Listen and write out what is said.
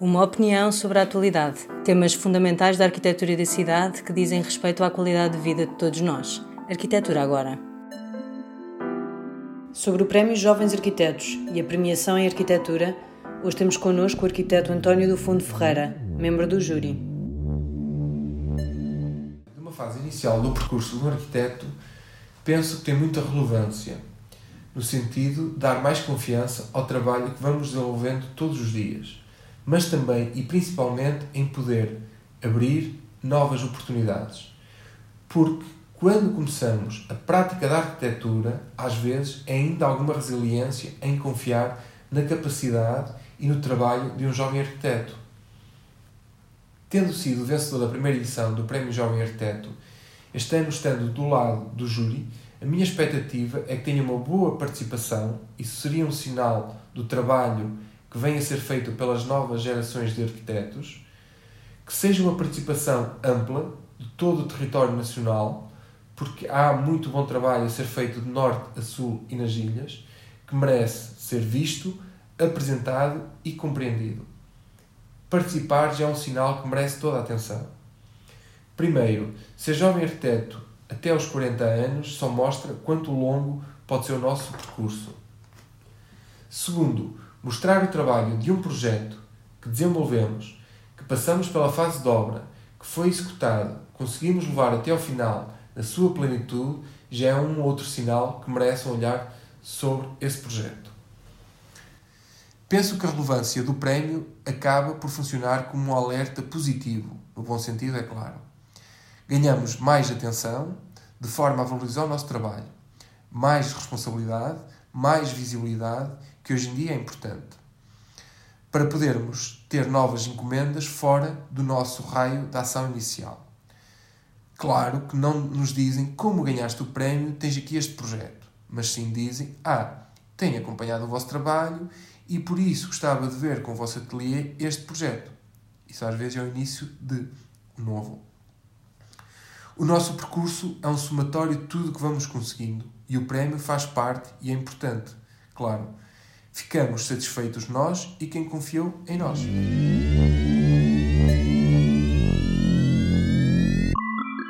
Uma opinião sobre a atualidade, temas fundamentais da arquitetura e da cidade que dizem respeito à qualidade de vida de todos nós. Arquitetura agora. Sobre o Prémio Jovens Arquitetos e a premiação em arquitetura, hoje temos connosco o arquiteto António do Fundo Ferreira, membro do júri. Numa fase inicial do percurso do arquiteto, penso que tem muita relevância, no sentido de dar mais confiança ao trabalho que vamos desenvolvendo todos os dias mas também e principalmente em poder abrir novas oportunidades. Porque quando começamos a prática da arquitetura, às vezes é ainda alguma resiliência em confiar na capacidade e no trabalho de um jovem arquiteto. Tendo sido vencedor da primeira edição do Prémio Jovem Arquiteto, este ano estando do lado do júri, a minha expectativa é que tenha uma boa participação. Isso seria um sinal do trabalho que venha a ser feito pelas novas gerações de arquitetos, que seja uma participação ampla de todo o território nacional, porque há muito bom trabalho a ser feito de norte a sul e nas ilhas, que merece ser visto, apresentado e compreendido. Participar já é um sinal que merece toda a atenção. Primeiro, ser jovem arquiteto até aos 40 anos só mostra quanto longo pode ser o nosso percurso. Segundo, mostrar o trabalho de um projeto que desenvolvemos, que passamos pela fase de obra, que foi executado, conseguimos levar até ao final, na sua plenitude, já é um outro sinal que merece um olhar sobre esse projeto. Penso que a relevância do prémio acaba por funcionar como um alerta positivo, no bom sentido, é claro. Ganhamos mais atenção, de forma a valorizar o nosso trabalho, mais responsabilidade, mais visibilidade que hoje em dia é importante, para podermos ter novas encomendas fora do nosso raio de ação inicial. Claro que não nos dizem como ganhaste o prémio, tens aqui este projeto, mas sim dizem: Ah, tenho acompanhado o vosso trabalho e por isso gostava de ver com o vosso ateliê este projeto. Isso às vezes é o início de um novo. O nosso percurso é um somatório de tudo o que vamos conseguindo e o prémio faz parte e é importante, claro. Ficamos satisfeitos nós e quem confiou em nós.